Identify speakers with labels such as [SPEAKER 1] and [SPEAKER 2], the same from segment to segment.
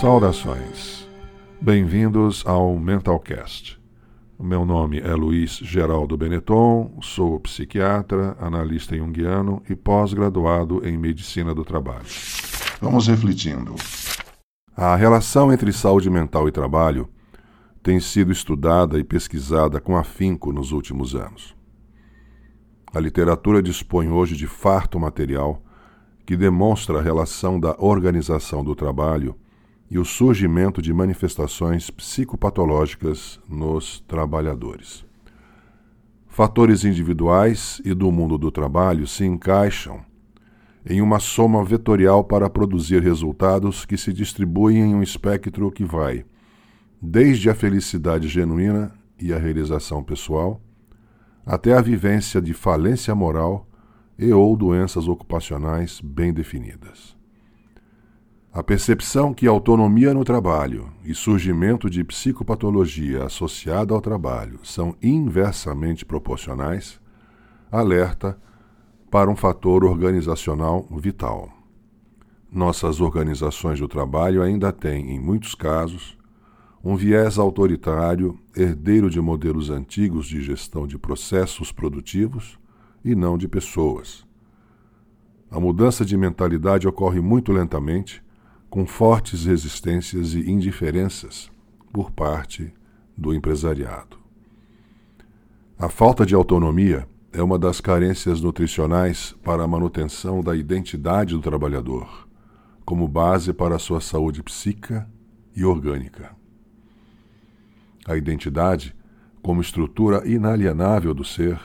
[SPEAKER 1] Saudações. Bem-vindos ao Mentalcast. Meu nome é Luiz Geraldo Benetton, sou psiquiatra, analista junguiano e pós-graduado em medicina do trabalho. Vamos refletindo. A relação entre saúde mental e trabalho tem sido estudada e pesquisada com afinco nos últimos anos. A literatura dispõe hoje de farto material que demonstra a relação da organização do trabalho e o surgimento de manifestações psicopatológicas nos trabalhadores. Fatores individuais e do mundo do trabalho se encaixam em uma soma vetorial para produzir resultados que se distribuem em um espectro que vai desde a felicidade genuína e a realização pessoal, até a vivência de falência moral e ou doenças ocupacionais bem definidas. A percepção que autonomia no trabalho e surgimento de psicopatologia associada ao trabalho são inversamente proporcionais alerta para um fator organizacional vital. Nossas organizações do trabalho ainda têm, em muitos casos, um viés autoritário, herdeiro de modelos antigos de gestão de processos produtivos e não de pessoas. A mudança de mentalidade ocorre muito lentamente com fortes resistências e indiferenças por parte do empresariado. A falta de autonomia é uma das carências nutricionais para a manutenção da identidade do trabalhador, como base para a sua saúde psíquica e orgânica. A identidade, como estrutura inalienável do ser,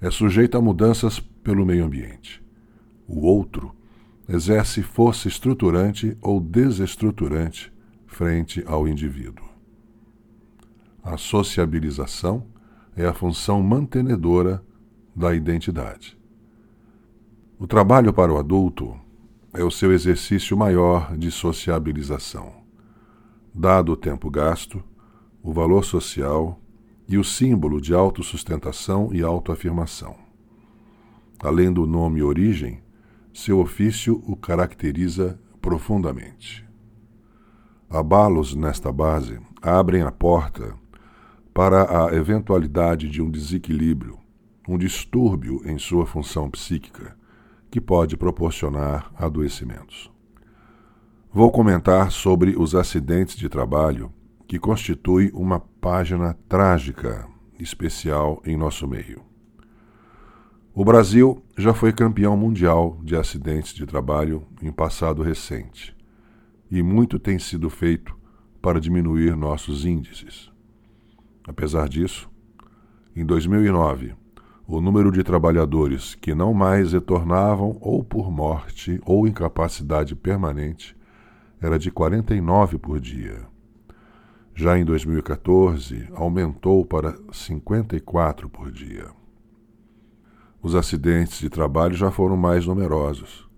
[SPEAKER 1] é sujeita a mudanças pelo meio ambiente. O outro exerce força estruturante ou desestruturante frente ao indivíduo. A sociabilização é a função mantenedora da identidade. O trabalho para o adulto é o seu exercício maior de sociabilização. Dado o tempo gasto, o valor social e o símbolo de autossustentação e autoafirmação. Além do nome origem, seu ofício o caracteriza profundamente. Abalos nesta base abrem a porta para a eventualidade de um desequilíbrio, um distúrbio em sua função psíquica, que pode proporcionar adoecimentos. Vou comentar sobre os acidentes de trabalho, que constitui uma página trágica especial em nosso meio. O Brasil já foi campeão mundial de acidentes de trabalho em passado recente, e muito tem sido feito para diminuir nossos índices. Apesar disso, em 2009, o número de trabalhadores que não mais retornavam ou por morte ou incapacidade permanente era de 49 por dia. Já em 2014, aumentou para 54 por dia. Os acidentes de trabalho já foram mais numerosos.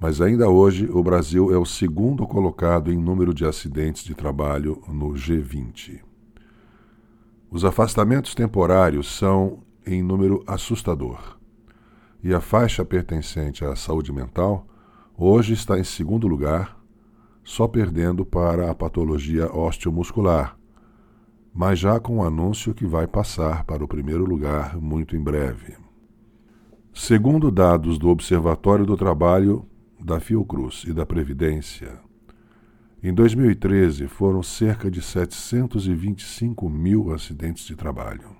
[SPEAKER 1] Mas ainda hoje o Brasil é o segundo colocado em número de acidentes de trabalho no G20. Os afastamentos temporários são em número assustador. E a faixa pertencente à saúde mental hoje está em segundo lugar, só perdendo para a patologia osteomuscular, mas já com o anúncio que vai passar para o primeiro lugar muito em breve. Segundo dados do Observatório do Trabalho da Fiocruz e da Previdência, em 2013 foram cerca de 725 mil acidentes de trabalho.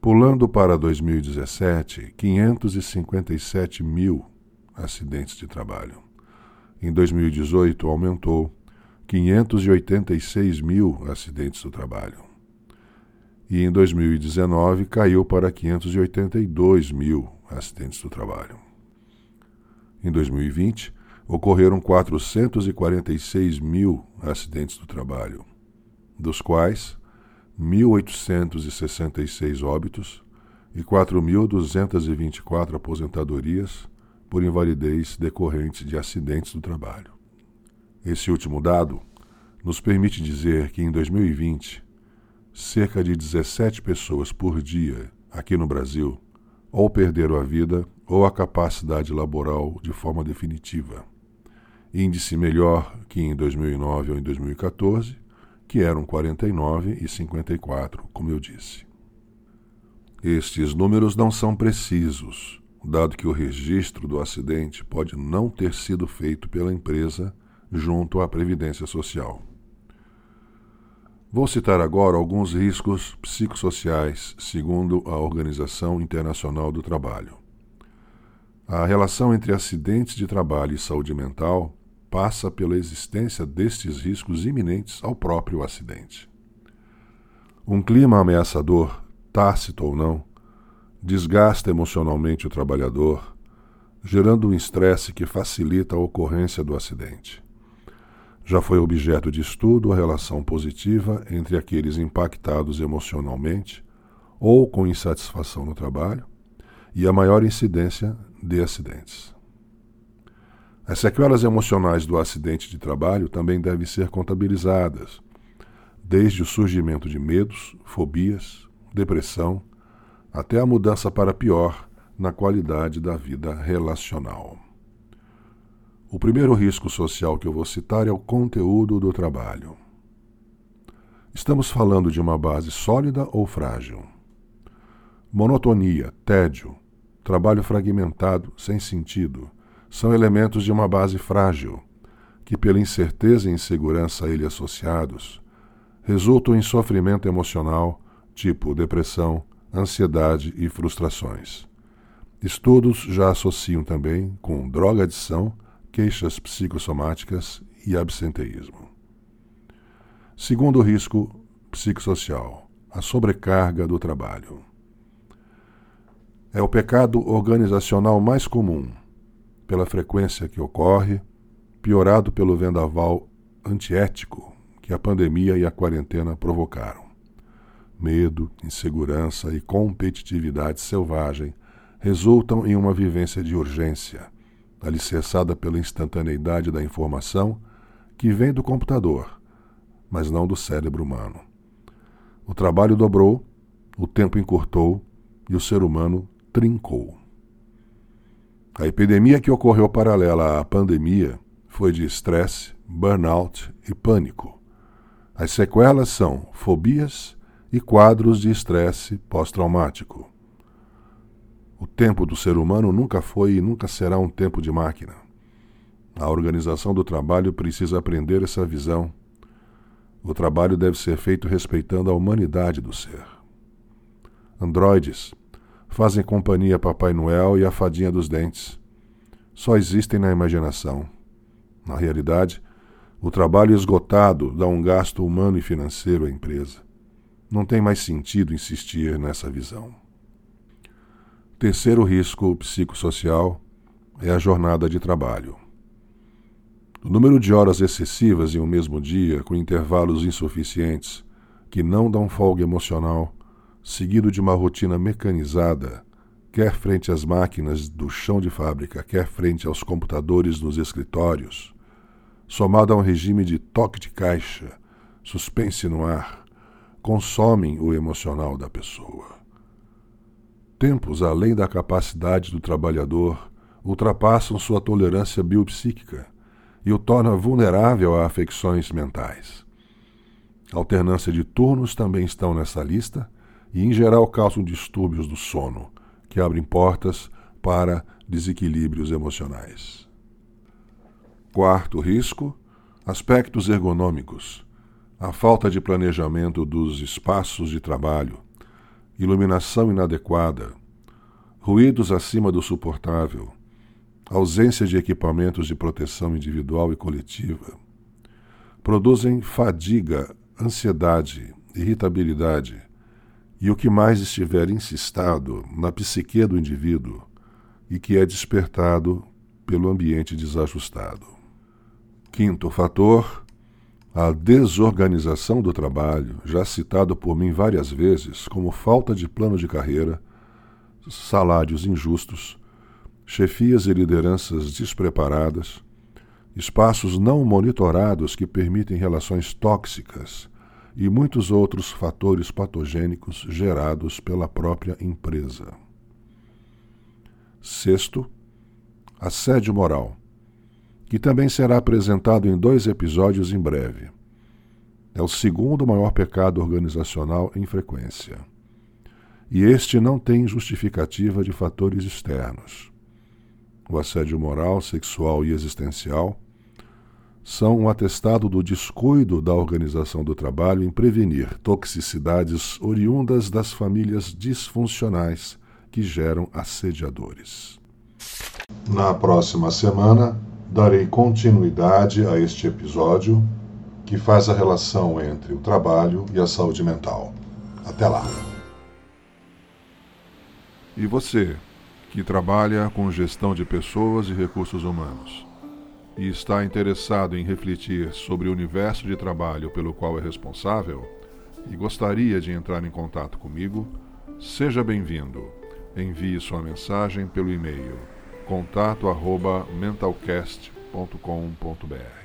[SPEAKER 1] Pulando para 2017, 557 mil acidentes de trabalho. Em 2018, aumentou 586 mil acidentes do trabalho e em 2019 caiu para 582 mil acidentes do trabalho. Em 2020, ocorreram 446 mil acidentes do trabalho, dos quais 1.866 óbitos e 4.224 aposentadorias por invalidez decorrentes de acidentes do trabalho. Esse último dado nos permite dizer que em 2020 cerca de 17 pessoas por dia aqui no Brasil ou perderam a vida ou a capacidade laboral de forma definitiva. índice melhor que em 2009 ou em 2014, que eram 49 e 54, como eu disse. Estes números não são precisos, dado que o registro do acidente pode não ter sido feito pela empresa junto à Previdência Social. Vou citar agora alguns riscos psicossociais, segundo a Organização Internacional do Trabalho. A relação entre acidentes de trabalho e saúde mental passa pela existência destes riscos iminentes ao próprio acidente. Um clima ameaçador, tácito ou não, desgasta emocionalmente o trabalhador, gerando um estresse que facilita a ocorrência do acidente. Já foi objeto de estudo a relação positiva entre aqueles impactados emocionalmente ou com insatisfação no trabalho e a maior incidência de acidentes. As sequelas emocionais do acidente de trabalho também devem ser contabilizadas, desde o surgimento de medos, fobias, depressão, até a mudança para pior na qualidade da vida relacional. O primeiro risco social que eu vou citar é o conteúdo do trabalho. Estamos falando de uma base sólida ou frágil? Monotonia, tédio, trabalho fragmentado, sem sentido, são elementos de uma base frágil, que, pela incerteza e insegurança a ele associados, resultam em sofrimento emocional, tipo depressão, ansiedade e frustrações. Estudos já associam também com droga-adição queixas psicossomáticas e absenteísmo. Segundo risco psicossocial, a sobrecarga do trabalho. É o pecado organizacional mais comum, pela frequência que ocorre, piorado pelo vendaval antiético que a pandemia e a quarentena provocaram. Medo, insegurança e competitividade selvagem resultam em uma vivência de urgência alicerçada pela instantaneidade da informação que vem do computador, mas não do cérebro humano. O trabalho dobrou, o tempo encurtou e o ser humano trincou. A epidemia que ocorreu paralela à pandemia foi de estresse, burnout e pânico. As sequelas são fobias e quadros de estresse pós-traumático. O tempo do ser humano nunca foi e nunca será um tempo de máquina. A organização do trabalho precisa aprender essa visão. O trabalho deve ser feito respeitando a humanidade do ser. Androides fazem companhia a Papai Noel e a Fadinha dos Dentes. Só existem na imaginação. Na realidade, o trabalho esgotado dá um gasto humano e financeiro à empresa. Não tem mais sentido insistir nessa visão. Terceiro risco psicossocial é a jornada de trabalho. O número de horas excessivas em um mesmo dia, com intervalos insuficientes, que não dão folga emocional, seguido de uma rotina mecanizada, quer frente às máquinas do chão de fábrica, quer frente aos computadores nos escritórios, somado a um regime de toque de caixa, suspense no ar, consomem o emocional da pessoa tempos além da capacidade do trabalhador ultrapassam sua tolerância biopsíquica e o torna vulnerável a afecções mentais. alternância de turnos também estão nessa lista e, em geral, causam distúrbios do sono, que abrem portas para desequilíbrios emocionais. Quarto risco: aspectos ergonômicos. A falta de planejamento dos espaços de trabalho iluminação inadequada, ruídos acima do suportável, ausência de equipamentos de proteção individual e coletiva, produzem fadiga, ansiedade, irritabilidade e o que mais estiver insistado na psique do indivíduo e que é despertado pelo ambiente desajustado. Quinto fator, a desorganização do trabalho, já citado por mim várias vezes como falta de plano de carreira, salários injustos, chefias e lideranças despreparadas, espaços não monitorados que permitem relações tóxicas e muitos outros fatores patogênicos gerados pela própria empresa. Sexto, assédio moral que também será apresentado em dois episódios em breve. É o segundo maior pecado organizacional em frequência. E este não tem justificativa de fatores externos. O assédio moral, sexual e existencial são um atestado do descuido da organização do trabalho em prevenir toxicidades oriundas das famílias disfuncionais que geram assediadores. Na próxima semana, darei continuidade a este episódio que faz a relação entre o trabalho e a saúde mental. Até lá! E você, que trabalha com gestão de pessoas e recursos humanos, e está interessado em refletir sobre o universo de trabalho pelo qual é responsável, e gostaria de entrar em contato comigo, seja bem-vindo. Envie sua mensagem pelo e-mail contato@mentalcast.com.br.